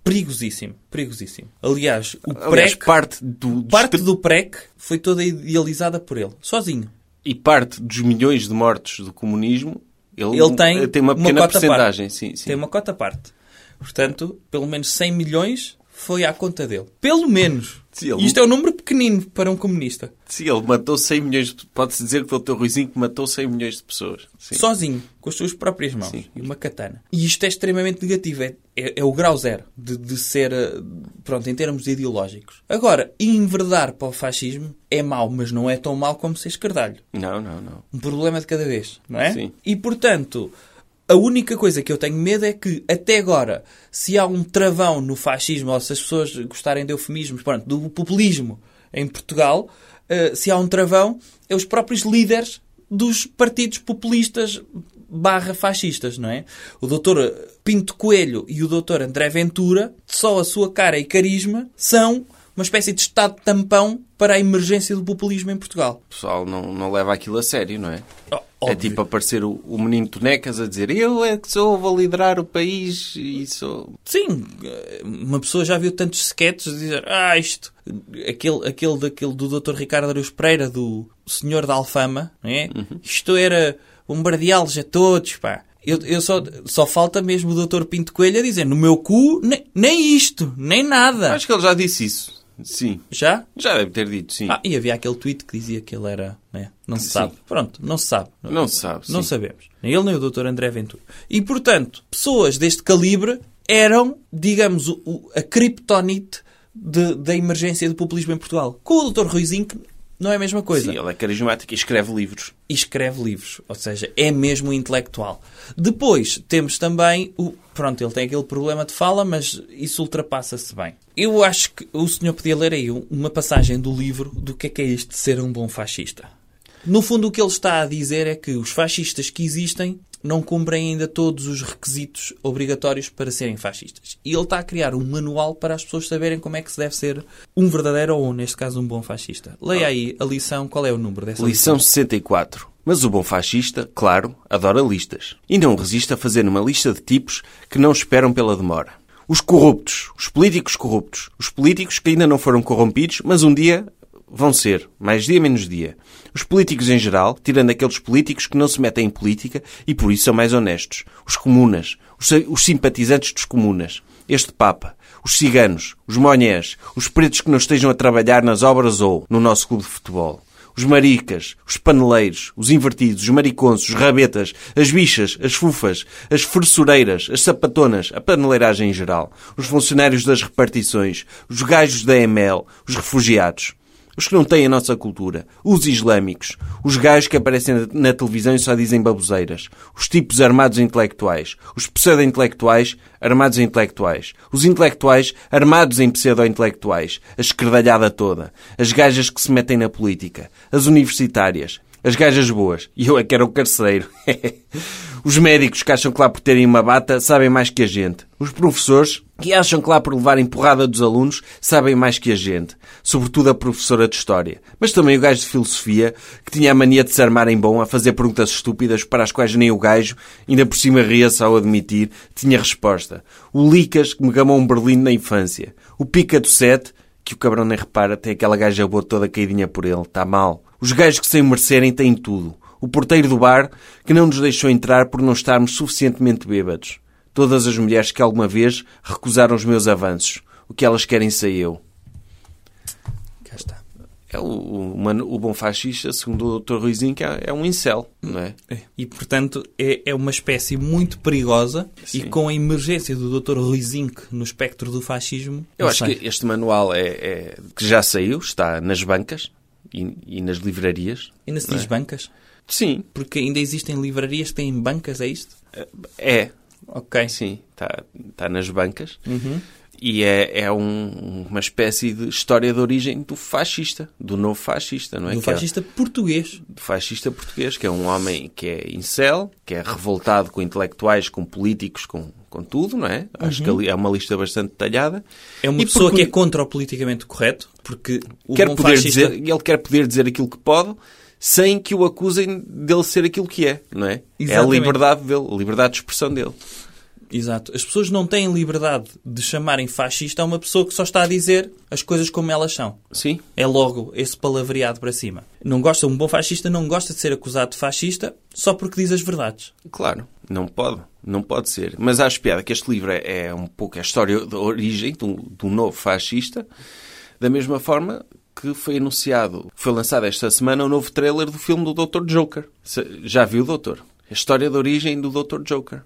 Perigosíssimo, perigosíssimo. Aliás, o Aliás, PREC, parte, do, parte do PREC foi toda idealizada por ele, sozinho. e parte dos milhões de mortos do comunismo, ele, Ele tem tem uma uma pequena cota à porcentagem. Sim, sim. Tem uma cota à parte. Portanto, pelo menos 100 milhões foi à conta dele. Pelo menos. Ele- Isto é um número pequenino para um comunista. Sim, ele matou 100 milhões de... Pode-se dizer que o doutor Ruizinho que matou 100 milhões de pessoas. Sim. Sozinho, com as suas próprias mãos. Sim. E uma katana. E isto é extremamente negativo. É, é- é o grau zero de, de ser, eh, pronto, em termos ideológicos. Agora, enverdar para o fascismo é mau, mas não é tão mau como ser escardalho. Não, não, não. Um problema de cada vez, não é? Sim. E, portanto, a única coisa que eu tenho medo é que, até agora, se há um travão no fascismo, ou se as pessoas gostarem de eufemismos, pronto, do populismo em Portugal, eh, se há um travão, é os próprios líderes dos partidos populistas barra fascistas, não é? O doutor Pinto Coelho e o doutor André Ventura, só a sua cara e carisma, são uma espécie de estado tampão para a emergência do populismo em Portugal. O pessoal não, não leva aquilo a sério, não é? É óbvio. tipo aparecer o, o menino Tonecas a dizer eu é que sou, vou liderar o país e sou... Sim, uma pessoa já viu tantos sketches a dizer ah, isto, aquele, aquele, daquele do Dr. Ricardo Araújo Pereira, do Senhor da Alfama, não é? Isto era bombardeá-los a todos, pá. Eu, eu só, só falta mesmo o Dr. Pinto Coelho a dizer no meu cu, nem, nem isto, nem nada. Acho que ele já disse isso. Sim. Já? Já deve ter dito, sim. Ah, e havia aquele tweet que dizia que ele era, né? Não se Sim. sabe. Pronto, não se sabe. Não se sabe, Não sim. sabemos. Nem ele nem o Dr. André Ventura. E, portanto, pessoas deste calibre eram, digamos, o- o- a criptonite da emergência do populismo em Portugal. Com o Dr. Ruizinho, que não é a mesma coisa. Sim, ele é carismático e escreve livros. E escreve livros. Ou seja, é mesmo intelectual. Depois, temos também o... Pronto, ele tem aquele problema de fala, mas isso ultrapassa-se bem. Eu acho que o senhor podia ler aí uma passagem do livro do que é que é isto de ser um bom fascista. No fundo, o que ele está a dizer é que os fascistas que existem não cumprem ainda todos os requisitos obrigatórios para serem fascistas. E ele está a criar um manual para as pessoas saberem como é que se deve ser um verdadeiro ou, neste caso, um bom fascista. Leia aí a lição, qual é o número dessa Lição 64. Mas o bom fascista, claro, adora listas. E não resiste a fazer uma lista de tipos que não esperam pela demora. Os corruptos, os políticos corruptos, os políticos que ainda não foram corrompidos, mas um dia vão ser, mais dia menos dia. Os políticos em geral, tirando aqueles políticos que não se metem em política e por isso são mais honestos. Os comunas, os, os simpatizantes dos comunas. Este Papa, os ciganos, os monhés, os pretos que não estejam a trabalhar nas obras ou no nosso clube de futebol. Os maricas, os paneleiros, os invertidos, os mariconsos, os rabetas, as bichas, as fufas, as fressureiras, as sapatonas, a paneleiragem em geral, os funcionários das repartições, os gajos da EML, os refugiados. Os que não têm a nossa cultura, os islâmicos, os gajos que aparecem na- televisão e só dizem baboseiras, os tipos armados intelectuais, os pseudo-intelectuais armados intelectuais, os intelectuais armados em pseudo-intelectuais, a esquerdalhada toda, as gajas que se metem na política, as universitárias, as gajas boas, e eu é que era o carcereiro. Os médicos que acham que lá por terem uma bata sabem mais que a gente. Os professores que acham que lá por levarem porrada dos alunos sabem mais que a gente. Sobretudo a professora de História. Mas também o gajo de Filosofia, que tinha a mania de se armar em bom a fazer perguntas estúpidas para as quais nem o gajo, ainda por cima ria-se ao admitir, tinha resposta. O Licas, que me gamou um berlino na infância. O Pica do Sete, que o cabrão nem repara, tem aquela gaja boa toda caidinha por ele. Está mal. Os gajos que sem merecerem têm tudo. O porteiro do bar, que não nos deixou entrar por não estarmos suficientemente bêbados. Todas as mulheres que alguma vez recusaram os meus avanços. o que elas querem sei eu. É o, o, o bom fascista, segundo o Dr. Ruizinho, que é, é um incel, não é? É. E, portanto, é, é uma espécie muito perigosa e Sim. com a emergência do Dr. Rui Zinck no espectro do fascismo... Eu acho sei. que este manual é, é- que já saiu, está nas bancas e, e nas livrarias. Não diz é? bancas? Sim, Porque ainda existem livrarias que têm bancas, é isto? é. Ok. Sim, está, está nas bancas. Uhum. E é, é um- uma espécie de história de origem do fascista, do novo fascista, não é? Do Que é- fascista português. do fascista português, que é um homem que é incel, que é revoltado com intelectuais, com políticos, com, com tudo, não é? Acho que ali é uma lista bastante detalhada. É uma E pessoa porque que é contra o politicamente correto, porque o quer poder fascista... dizer, ele quer poder dizer aquilo que pode, sem que o acusem dele ser aquilo que é, não é? É a Exatamente. liberdade dele, a liberdade de expressão dele. Exato. As pessoas não têm liberdade de chamarem fascista a uma pessoa que só está a dizer as coisas como elas são. Sim, É logo esse palavreado para cima. Não gosta, um bom fascista não gosta de ser acusado de fascista só porque diz as verdades. claro, não pode, não pode ser. Mas acho piada que este livro é, é um pouco a história da origem de um, de um novo fascista, da mesma forma que foi anunciado, foi lançado esta semana o novo trailer do filme do Dr. Joker. Já viu, doutor? A história da origem do Dr. Joker.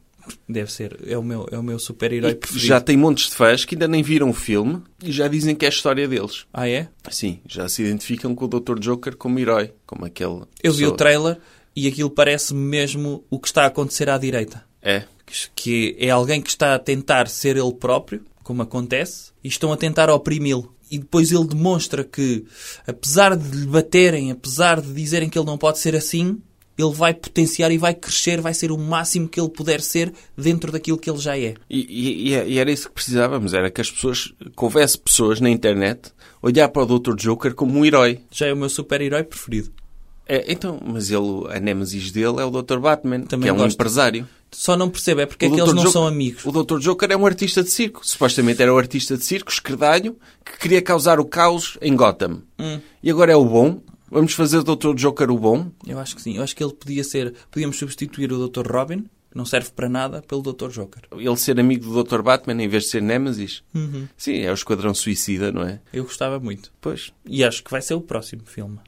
Deve ser. É o meu, é o meu super-herói preferido. já tem montes de fãs que ainda nem viram o filme e já dizem que é a história deles. Ah, é? Sim, já se identificam com o Dr. Joker como herói, como aquele. Eu vi pessoa- o trailer e aquilo parece mesmo o que está a acontecer à direita. É, Que é alguém que está a tentar ser ele próprio, como acontece, e estão a tentar oprimi-lo. E depois ele demonstra que, apesar de lhe baterem, apesar de dizerem que ele não pode ser assim, ele vai potenciar e vai crescer, vai ser o máximo que ele puder ser dentro daquilo que ele já é. E, e- e- e era isso que precisávamos, era que as pessoas, que houvesse pessoas na internet olhar para o Dr. Joker como um herói. Já é o meu super-herói preferido. É, então, mas ele, a némesis dele é o Dr. Batman, Também que é um gosto. empresário. Só não percebo é porque é que eles não Joker- são amigos. O Dr. Joker é um artista de circo. Supostamente era o artista de circo, esquerdalho, que queria causar o caos em Gotham. Hum. E agora é o bom. Vamos fazer do Dr. Joker o bom. Eu acho que sim. Eu acho que ele podia ser... Podíamos substituir o Dr. Robin, que não serve para nada, pelo Dr. Joker. Ele ser amigo do Dr. Batman em vez de ser Némesis. Uhum. Sim, é o Esquadrão Suicida, não é? Eu gostava muito. Pois. E acho que vai ser o próximo filme.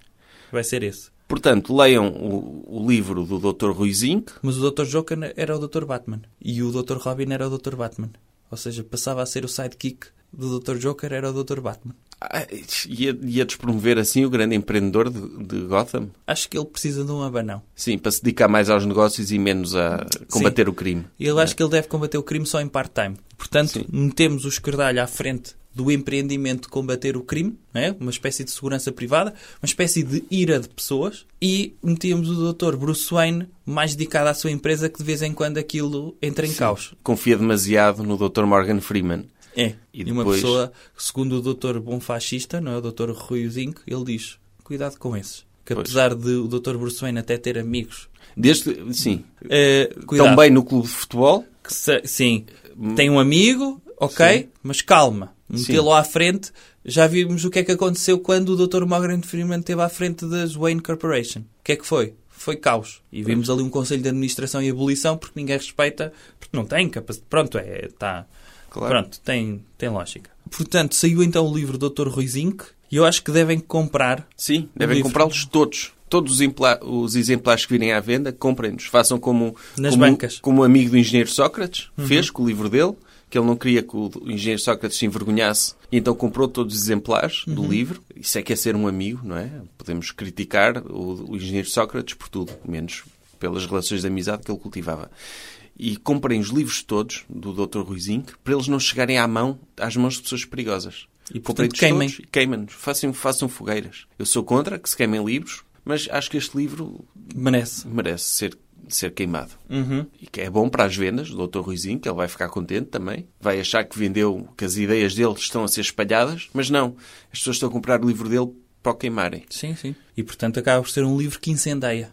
Vai ser esse. Portanto, leiam o, o livro do Dr. Ruizinho. Mas o Dr. Joker era o Dr. Batman. E o Dr. Robin era o Dr. Batman. Ou seja, passava a ser o sidekick do Dr. Joker, era o Dr. Batman. Ah, Ia, ia despromover assim o grande empreendedor de, de Gotham? Acho que ele precisa de um abanão. Sim, para se dedicar mais aos negócios e menos a combater o crime. E eu acho que ele deve combater o crime só em part-time. Portanto, Sim. metemos o esquerdalho à frente do empreendimento de combater o crime, é? uma espécie de segurança privada, uma espécie de ira de pessoas, e metíamos o Dr. Bruce Wayne mais dedicado à sua empresa que de vez em quando aquilo entra em caos. Confia demasiado no Dr. Morgan Freeman. É. E E, uma depois- pessoa, segundo o Dr. Bom Fascista, não é? o Dr. Rui Zinco, ele diz: cuidado com esses. Que Pois. apesar de o Dr. Bruce Wayne até ter amigos, Desde, sim, cuidado. tão bem no clube de futebol. se- sim, tem um amigo, ok, Sim. mas calma, metê-lo à frente. Já vimos o que é que aconteceu quando o Dr. Morgan Freeman esteve à frente das Wayne Corporation. O que é que foi? Foi caos. E vimos ali um conselho de administração e abolição porque ninguém respeita, porque não tem capacidade. Pronto, é, tá. Claro. Pronto, tem, tem lógica. Portanto, saiu então o livro Dr. Rui Zinc e eu acho que devem comprar. Sim, devem comprá-los todos. Todos os, os exemplares que virem à venda, comprem-nos. Façam como, Nas como, bancas. Uhum. como o amigo do engenheiro Sócrates fez com o livro dele, que ele não queria que o engenheiro Sócrates se envergonhasse, e então comprou todos os exemplares do Uhum. livro. Isso é que é ser um amigo, não é? Podemos criticar o, o engenheiro Sócrates por tudo, menos pelas relações de amizade que ele cultivava. E comprem os livros todos do Dr. Ruizinho para eles não chegarem à mão, às mãos de pessoas perigosas. E, portanto, queimem. todos queimem-nos. Façam, façam fogueiras. Eu sou contra que se queimem livros, mas acho que este livro Merece. merece ser, ser queimado. Uhum. E que é bom para as vendas do Dr. Ruizinho, que ele vai ficar contente também. Vai achar que vendeu, que as ideias dele estão a ser espalhadas, mas não. As pessoas estão a comprar o livro dele para o queimarem. Sim, sim. E portanto acaba por ser um livro que incendeia.